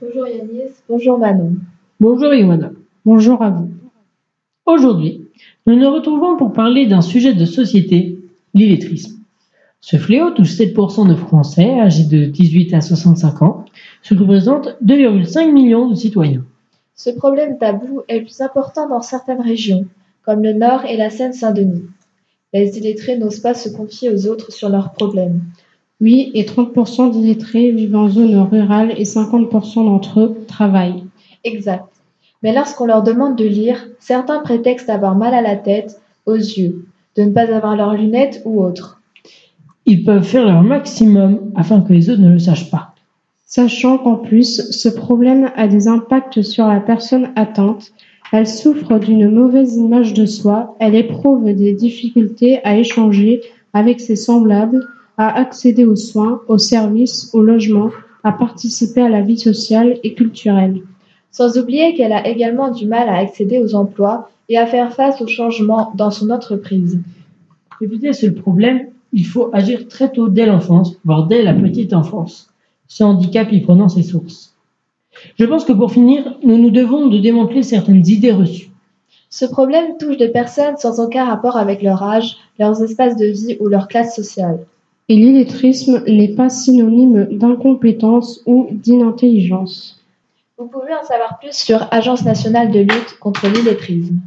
Bonjour Yanis, bonjour Manon. Bonjour Ioana. Bonjour à vous. Aujourd'hui, nous nous retrouvons pour parler d'un sujet de société, l'illettrisme. Ce fléau touche 7% de Français âgés de 18 à 65 ans, ce qui représente 2,5 millions de citoyens. Ce problème tabou est plus important dans certaines régions, comme le Nord et la Seine-Saint-Denis. Les illettrés n'osent pas se confier aux autres sur leurs problèmes. Oui, et 30% d'illettrés vivent en zone rurale et 50% d'entre eux travaillent. Exact. Mais lorsqu'on leur demande de lire, certains prétextent d'avoir mal à la tête, aux yeux, de ne pas avoir leurs lunettes ou autre. Ils peuvent faire leur maximum afin que les autres ne le sachent pas. Sachant qu'en plus, ce problème a des impacts sur la personne atteinte, elle souffre d'une mauvaise image de soi, elle éprouve des difficultés à échanger avec ses semblables, à accéder aux soins, aux services, au logement, à participer à la vie sociale et culturelle. Sans oublier qu'elle a également du mal à accéder aux emplois et à faire face aux changements dans son entreprise. Pour éviter ce problème, il faut agir très tôt dès l'enfance, voire dès la petite enfance, ce handicap y prenant ses sources. Je pense que pour finir, nous nous devons de démanteler certaines idées reçues. Ce problème touche des personnes sans aucun rapport avec leur âge, leurs espaces de vie ou leur classe sociale. Et l'illettrisme n'est pas synonyme d'incompétence ou d'inintelligence. Vous pouvez en savoir plus sur Agence nationale de lutte contre l'illettrisme.